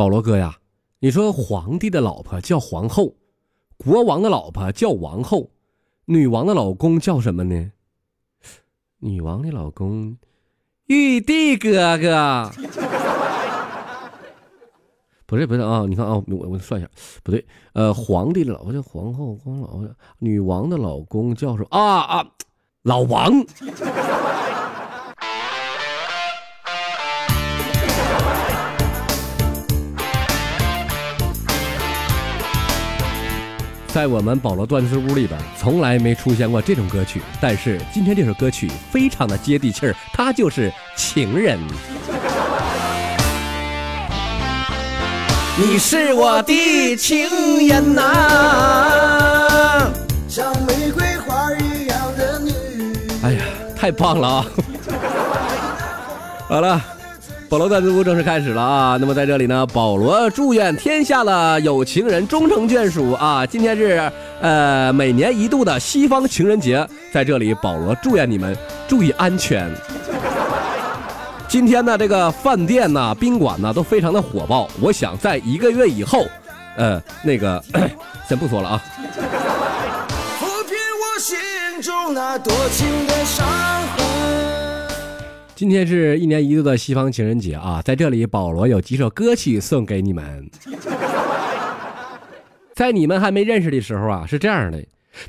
保罗哥呀，你说皇帝的老婆叫皇后，国王的老婆叫王后，女王的老公叫什么呢？女王的老公，玉帝哥哥。不是不是啊，你看啊，我我算一下，不对，呃，皇帝的老婆叫皇后，光老婆叫，女王的老公叫什么啊啊，老王。在我们保罗段子屋里边，从来没出现过这种歌曲，但是今天这首歌曲非常的接地气儿，它就是《情人》。你是我的情人呐，像玫瑰花一样的女。哎呀，太棒了啊！好了，保罗段子屋正式开始了啊。那么在这里呢，保罗祝愿天下的有情人终成眷属啊。今天是呃每年一度的西方情人节，在这里保罗祝愿你们注意安全。今天呢，这个饭店呢、宾馆呢都非常的火爆。我想在一个月以后，呃，那个 先不说了啊。抚平我心中那多情的伤今天是一年一度的西方情人节啊，在这里，保罗有几首歌曲送给你们。在你们还没认识的时候啊，是这样的。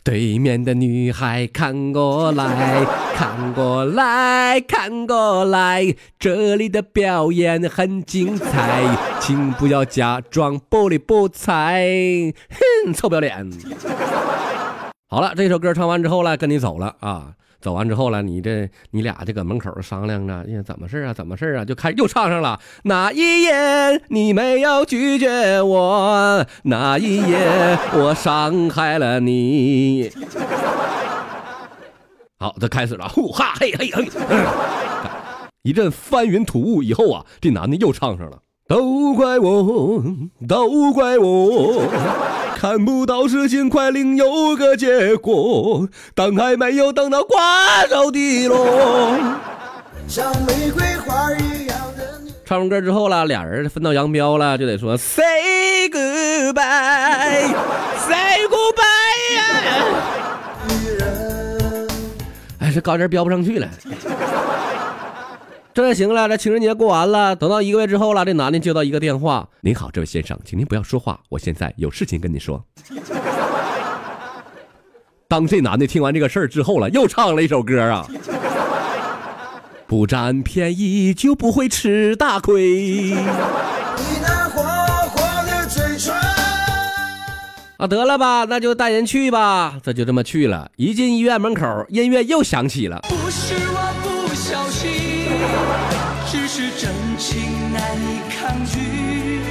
对面的女孩看过来看过来看过来，这里的表演很精彩，请不要假装不理不睬，哼，臭不要脸。好了，这首歌唱完之后呢，跟你走了啊。走完之后了，你这你俩就搁门口商量着，呀，怎么事啊？怎么事啊？就开又唱上了。那一夜你没有拒绝我，那一夜我伤害了你。好，这开始了，呼哈嘿嘿嘿，一阵翻云吐雾以后啊，这男的又唱上了。都怪我，都怪我。看不到事情快另有个结果，当还没有等到瓜熟蒂落。像玫瑰花一样的唱完歌之后了，俩人分道扬镳了，就得说 say goodbye，say goodbye 呀。哎，这高音飙不上去了。这就行了，这情人节过完了，等到一个月之后了，这男的接到一个电话：“您好，这位先生，请您不要说话，我现在有事情跟你说。”当这男的听完这个事儿之后了，又唱了一首歌啊：“不占便宜就不会吃大亏。”啊，得了吧，那就带人去吧。这就这么去了，一进医院门口，音乐又响起了。不是我不小心。只是真情难以抗拒，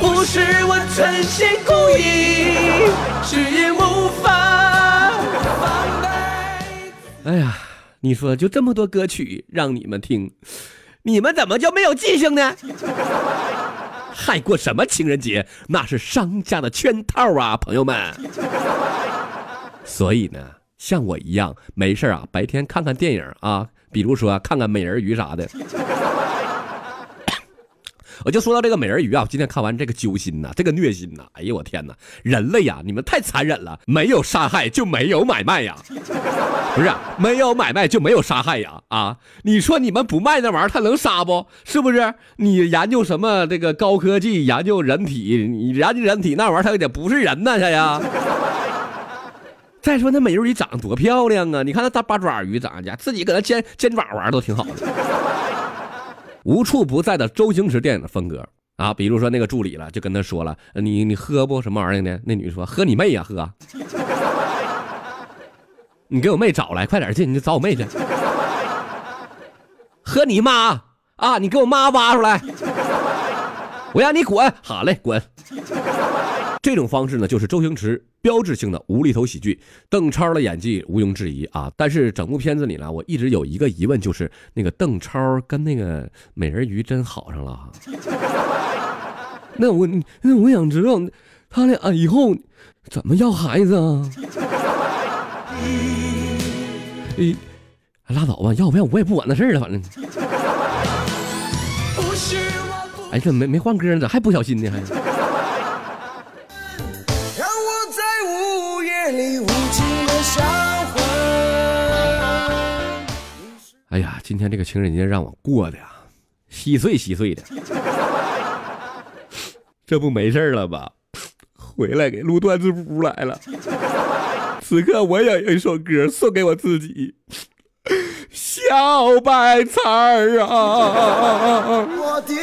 不是我存心故意，只因无法放开。哎呀，你说就这么多歌曲让你们听，你们怎么就没有记性呢？还过什么情人节？那是商家的圈套啊，朋友们。所以呢，像我一样没事啊，白天看看电影啊。比如说看看美人鱼啥的，我就说到这个美人鱼啊，我今天看完这个揪心呐，这个虐心呐，哎呦我天哪，人类呀，你们太残忍了，没有杀害就没有买卖呀，不是没有买卖就没有杀害呀啊，你说你们不卖那玩意儿，他能杀不？是不是？你研究什么这个高科技，研究人体，你研究人体那玩意儿，他也不是人呐，他呀。再说那美人鱼长得多漂亮啊！你看那大八爪鱼长的，自己搁那尖尖爪玩都挺好的。无处不在的周星驰电影的风格啊，比如说那个助理了，就跟他说了：“你你喝不什么玩意儿呢？”那女的说：“喝你妹呀，喝！你给我妹找来，快点进，你找我妹去。喝你妈啊！你给我妈挖出来，我让你滚！好嘞，滚。”这种方式呢，就是周星驰标志性的无厘头喜剧。邓超的演技毋庸置疑啊，但是整部片子里呢，我一直有一个疑问，就是那个邓超跟那个美人鱼真好上了？那我那我想知道，他俩以后怎么要孩子啊？咦，拉倒吧，要不要我也不管那事儿了，反正。哎，这没没换歌呢，咋还不小心呢？还。今天这个情人节让我过的呀，稀碎稀碎的。这不没事了吧？回来给录段子屋来了。此刻我也有一首歌送给我自己，小白菜啊。我的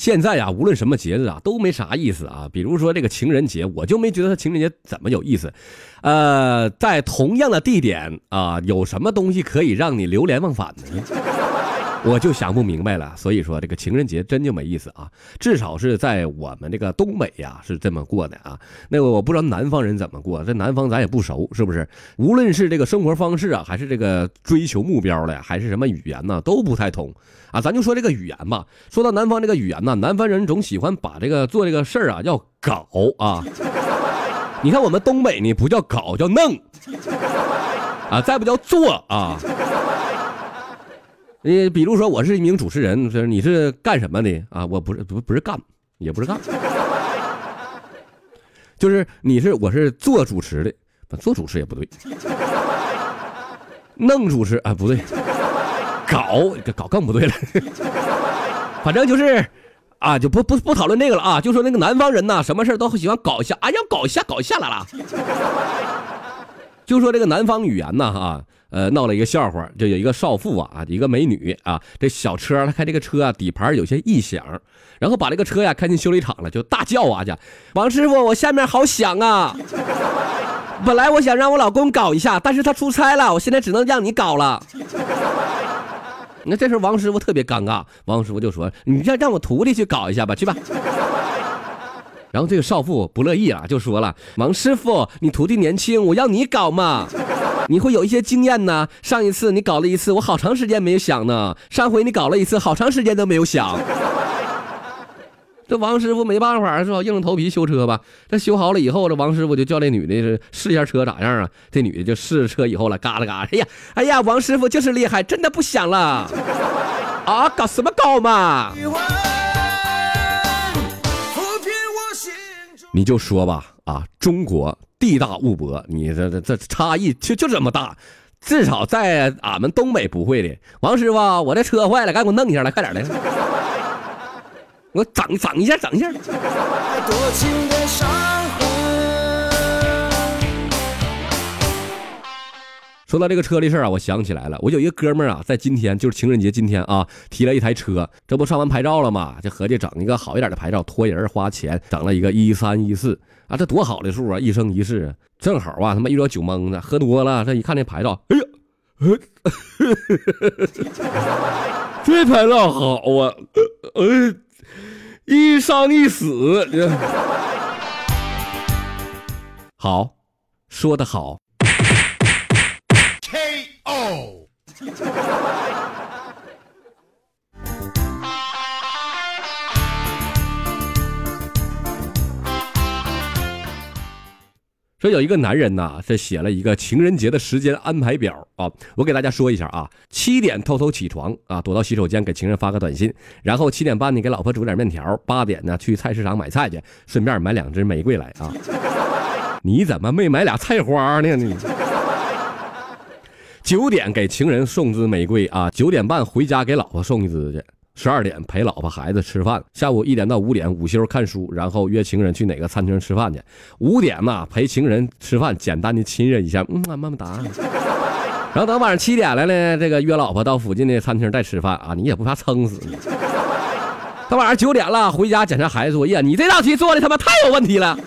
现在呀，无论什么节日啊，都没啥意思啊。比如说这个情人节，我就没觉得他情人节怎么有意思。呃，在同样的地点啊，有什么东西可以让你流连忘返呢？我就想不明白了。所以说，这个情人节真就没意思啊。至少是在我们这个东北呀，是这么过的啊。那个我不知道南方人怎么过，这南方咱也不熟，是不是？无论是这个生活方式啊，还是这个追求目标的，还是什么语言呢，都不太通啊。咱就说这个语言吧。说到南方这个语言呢，南方人总喜欢把这个做这个事儿啊叫搞啊。你看我们东北呢，不叫搞，叫弄啊，再不叫做啊。你比如说，我是一名主持人，是你是干什么的啊？我不是不不是干，也不是干，就是你是我是做主持的，做主持也不对，弄主持啊不对，搞搞更不对了，反正就是啊，就不不不讨论这个了啊，就说那个南方人呐，什么事都喜欢搞一下，啊，要搞一下搞一下来了，就说这个南方语言呐哈。呃，闹了一个笑话，就有一个少妇啊，一个美女啊，这小车，她开这个车啊，底盘有些异响，然后把这个车呀开进修理厂了，就大叫啊，去王师傅，我下面好响啊！本来我想让我老公搞一下，但是他出差了，我现在只能让你搞了。那这时候王师傅特别尴尬，王师傅就说：“你让让我徒弟去搞一下吧，去吧。”然后这个少妇不乐意啊，就说了：“王师傅，你徒弟年轻，我要你搞嘛。”你会有一些经验呢。上一次你搞了一次，我好长时间没有响呢。上回你搞了一次，好长时间都没有响。这王师傅没办法是吧？硬着头皮修车吧。这修好了以后，这王师傅就叫这女的是试一下车咋样啊？这女的就试车以后了，嘎啦嘎啦。哎呀，哎呀，王师傅就是厉害，真的不响了。啊，搞什么搞嘛？你就说吧，啊，中国。地大物博，你这这这差异就就这么大，至少在俺们东北不会的。王师傅，我这车坏了，赶紧给我弄一下来，快点来，我整整一下，整一下。说到这个车的事啊，我想起来了，我有一个哥们儿啊，在今天就是情人节今天啊，提了一台车，这不上完牌照了吗？就合计整一个好一点的牌照，托人花钱整了一个一三一四啊，这多好的数啊，一生一世，正好啊，他妈遇到酒蒙子，喝多了，这一看那牌照，哎呀，这牌照好啊，呃，一生一死，好，说的好。说有一个男人呐，这写了一个情人节的时间安排表啊，我给大家说一下啊，七点偷偷起床啊，躲到洗手间给情人发个短信，然后七点半呢给老婆煮点面条，八点呢去菜市场买菜去，顺便买两支玫瑰来啊。你怎么没买俩菜花呢？你？九点给情人送支玫瑰啊，九点半回家给老婆送一支去，十二点陪老婆孩子吃饭，下午一点到五点午休看书，然后约情人去哪个餐厅吃饭去，五点嘛陪情人吃饭，简单的亲热一下，嗯，慢慢哒。然后等晚上七点了呢，这个约老婆到附近的餐厅再吃饭啊，你也不怕撑死你。到晚上九点了，回家检查孩子作业，你这道题做的他妈太有问题了。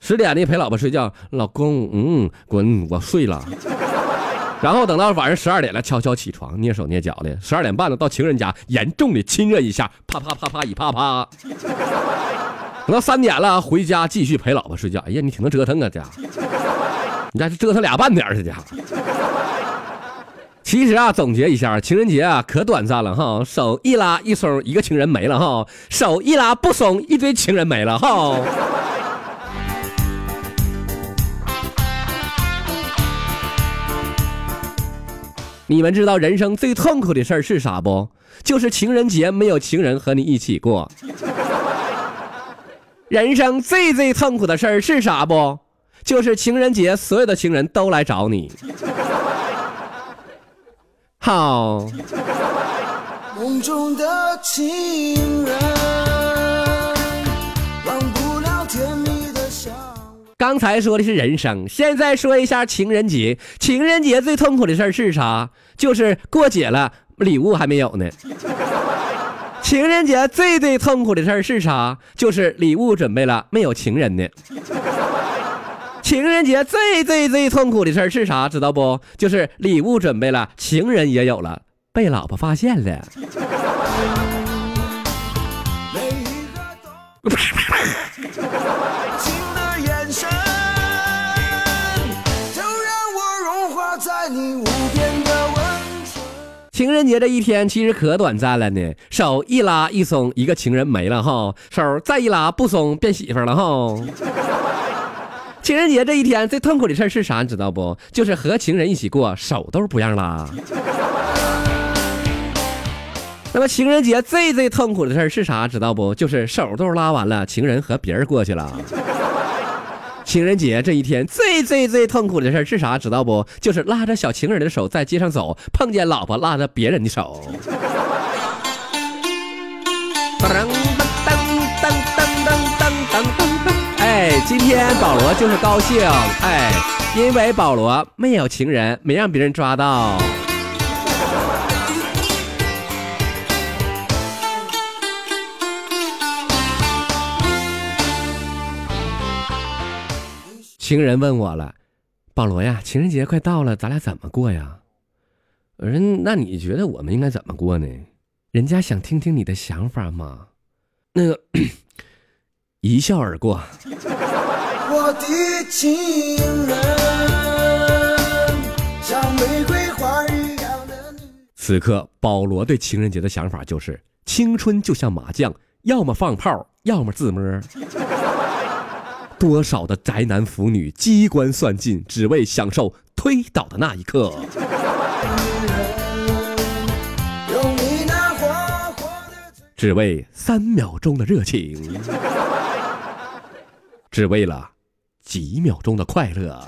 十点呢陪老婆睡觉，老公，嗯，滚，我睡了。然后等到晚上十二点了，悄悄起床，蹑手蹑脚的。十二点半了，到情人家严重的亲热一下，啪啪啪啪一啪啪。等到三点了，回家继续陪老婆睡觉。哎呀，你挺能折腾啊，家！你这折腾俩半点这家伙。其实啊，总结一下，情人节啊可短暂了哈，手一拉一松，一个情人没了哈；手一拉不松，一堆情人没了哈。你们知道人生最痛苦的事儿是啥不？就是情人节没有情人和你一起过。人生最最痛苦的事儿是啥不？就是情人节所有的情人都来找你。好，梦中的情人，刚才说的是人生，现在说一下情人节。情人节最痛苦的事儿是啥？就是过节了，礼物还没有呢。情人节最最痛苦的事儿是啥？就是礼物准备了，没有情人呢。情人节最最最痛苦的事儿是啥？知道不？就是礼物准备了，情人也有了，被老婆发现了。情人节这一天其实可短暂了呢，手一拉一松，一个情人没了哈，手再一拉不松，变媳妇了哈。情人节这一天最痛苦的事是啥？你知道不？就是和情人一起过，手都不让拉。那么情人节最最痛苦的事是啥？知道不？就是手都拉完了，情人和别人过去了。情人节这一天最最最痛苦的事是啥？知道不？就是拉着小情人的手在街上走，碰见老婆拉着别人的手。噔噔噔噔噔噔噔噔噔！哎，今天保罗就是高兴哎，因为保罗没有情人，没让别人抓到。情人问我了，保罗呀，情人节快到了，咱俩怎么过呀？我说，那你觉得我们应该怎么过呢？人家想听听你的想法嘛。那个 一笑而过。我的情人，像玫瑰花一样的你。此刻，保罗对情人节的想法就是：青春就像麻将，要么放炮，要么自摸。多少的宅男腐女机关算尽，只为享受推倒的那一刻。只为三秒钟的热情，只为了几秒钟的快乐，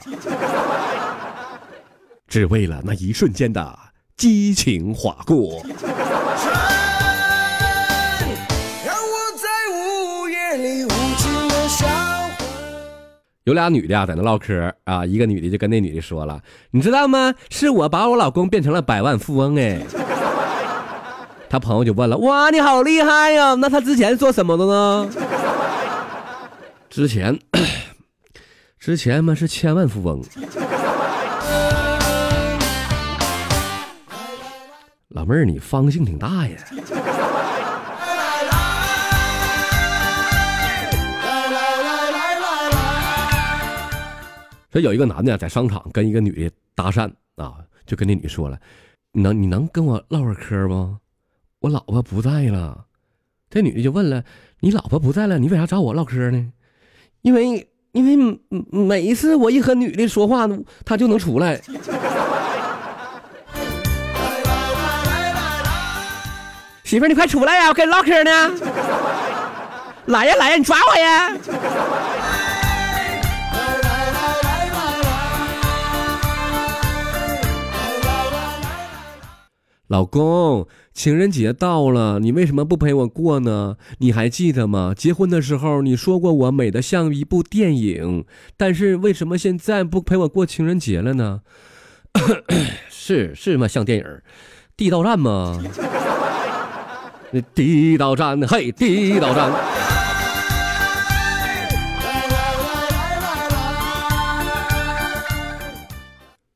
只为了那一瞬间的激情划过。有俩女的啊，在那唠嗑啊，一个女的就跟那女的说了：“你知道吗？是我把我老公变成了百万富翁哎。”他朋友就问了：“哇，你好厉害呀！那他之前做什么的呢？”之前，之前嘛是千万富翁。老妹儿，你方性挺大呀。说有一个男的在商场跟一个女的搭讪啊，就跟那女说了：“你能你能跟我唠会儿嗑不？我老婆不在了。”这女的就问了：“你老婆不在了，你为啥找我唠嗑呢？”因为因为每一次我一和女的说话，她就能出来。媳妇儿，你快出来呀！我跟你唠嗑呢。来呀来呀，你抓我呀！老公，情人节到了，你为什么不陪我过呢？你还记得吗？结婚的时候你说过我美的像一部电影，但是为什么现在不陪我过情人节了呢？是是吗？像电影，地道战吗？那地道战，嘿，地道战。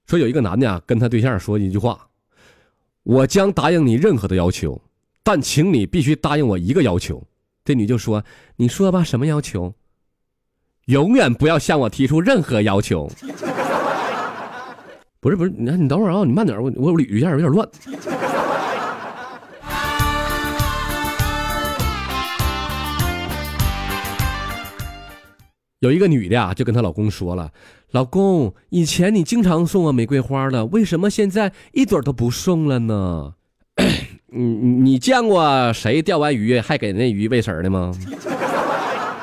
说有一个男的啊，跟他对象说一句话。我将答应你任何的要求，但请你必须答应我一个要求。这女就说：“你说吧，什么要求？永远不要向我提出任何要求。”不是不是，你你等会儿啊，你慢点，我我捋一下，有点乱。有一个女的啊，就跟她老公说了：“老公，以前你经常送我玫瑰花的，为什么现在一朵都不送了呢？你你见过谁钓完鱼还给那鱼喂食的吗？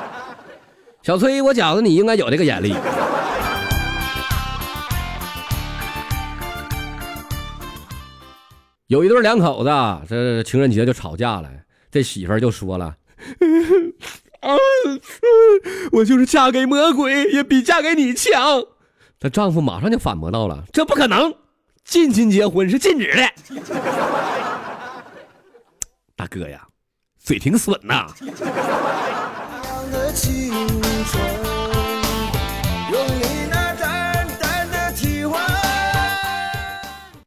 小崔，我觉得你应该有这个眼力。有一对两口子，这情人节就吵架了。这媳妇儿就说了：“啊，我就是嫁给魔鬼，也比嫁给你强。”她丈夫马上就反驳到了：“这不可能，近亲结婚是禁止的。”大哥呀，嘴挺损呐。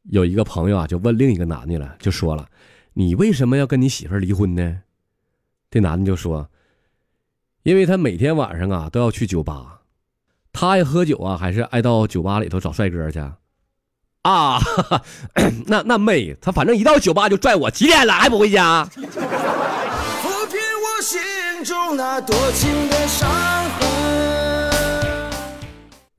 有一个朋友啊，就问另一个男的了，就说了：“你为什么要跟你媳妇离婚呢？”这男的就说：“因为他每天晚上啊都要去酒吧，他爱喝酒啊，还是爱到酒吧里头找帅哥去？”啊，那那妹，他反正一到酒吧就拽我，几点了还不回家？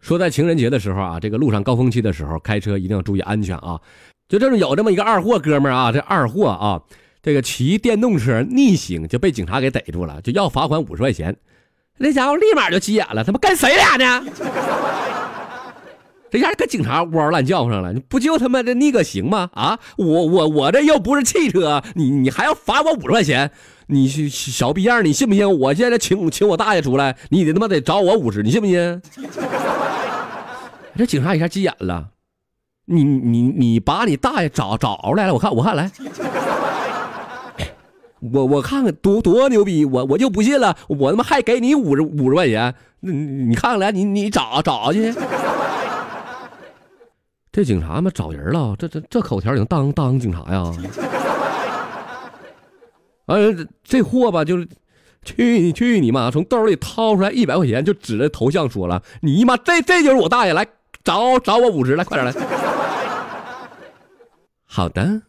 说在情人节的时候啊，这个路上高峰期的时候开车一定要注意安全啊！就这种有这么一个二货哥们儿啊，这二货啊，这个骑电动车逆行就被警察给逮住了，就要罚款五十块钱。那家伙立马就急眼了，他妈跟谁俩呢？这下跟警察呜嗷乱叫上了，你不就他妈的逆个行吗？啊，我我我这又不是汽车，你你还要罚我五十块钱？你小逼样，你信不信？我现在请请我大爷出来，你得他妈得找我五十，你信不信？这警察一下急眼了，你你你把你大爷找找出来了，我看我看来，我我看看多多牛逼，我我就不信了，我他妈还给你五十五十块钱，那你看看来，你你找找去。这警察嘛找人了，这这这口条能当当警察呀？哎，这货吧就是。去你去你妈！从兜里掏出来一百块钱，就指着头像说了：“你妈，这这就是我大爷！来找找我五十，来快点来。”好的。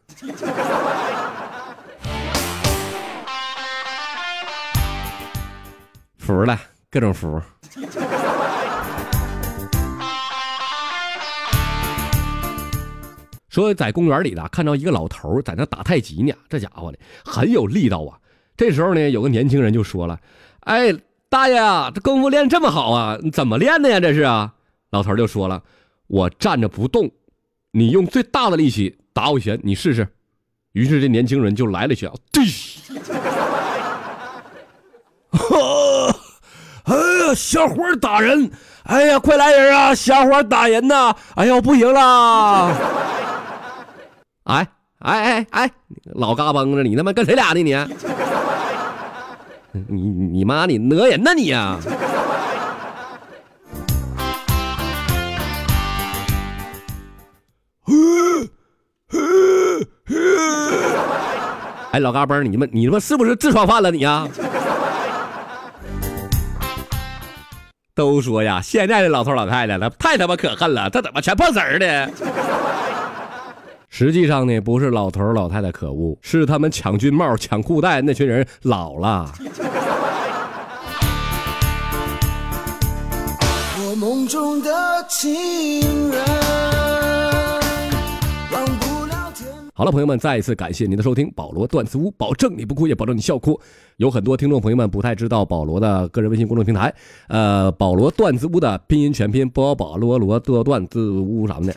服了，各种服。说在公园里的看到一个老头在那打太极呢，这家伙的很有力道啊。这时候呢，有个年轻人就说了：“哎，大爷，这功夫练这么好啊，怎么练的呀？这是啊。”老头就说了：“我站着不动，你用最大的力气打我一拳，你试试。”于是这年轻人就来了一拳，对，小伙打人！哎呀，快来人啊！小伙打人呐！哎呦，不行了！哎哎哎哎，老嘎嘣子，你他妈跟谁俩呢你？你你妈你讹人呢你呀！哎，老嘎嘣，你们你他妈是不是痔疮犯了你呀？都说呀，现在的老头老太太了，太他妈可恨了，他怎么全碰瓷儿呢？实际上呢，不是老头老太太可恶，是他们抢军帽、抢裤带那群人老了。我梦中的情人。好了，朋友们，再一次感谢您的收听，保罗段子屋，保证你不哭，也保证你笑哭。有很多听众朋友们不太知道保罗的个人微信公众平台，呃，保罗段子屋的拼音全拼，波保罗罗的段子屋什么的。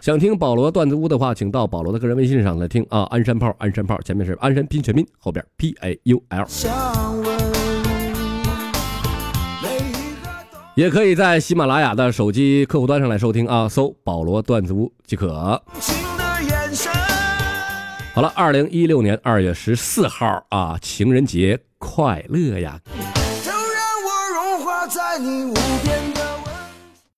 想听保罗段子屋的话，请到保罗的个人微信上来听啊！鞍山炮，鞍山炮，前面是鞍山拼全拼，后边 P A U L。也可以在喜马拉雅的手机客户端上来收听啊，搜保罗段子屋即可。好了，二零一六年二月十四号啊，情人节快乐呀！就让我融化在你无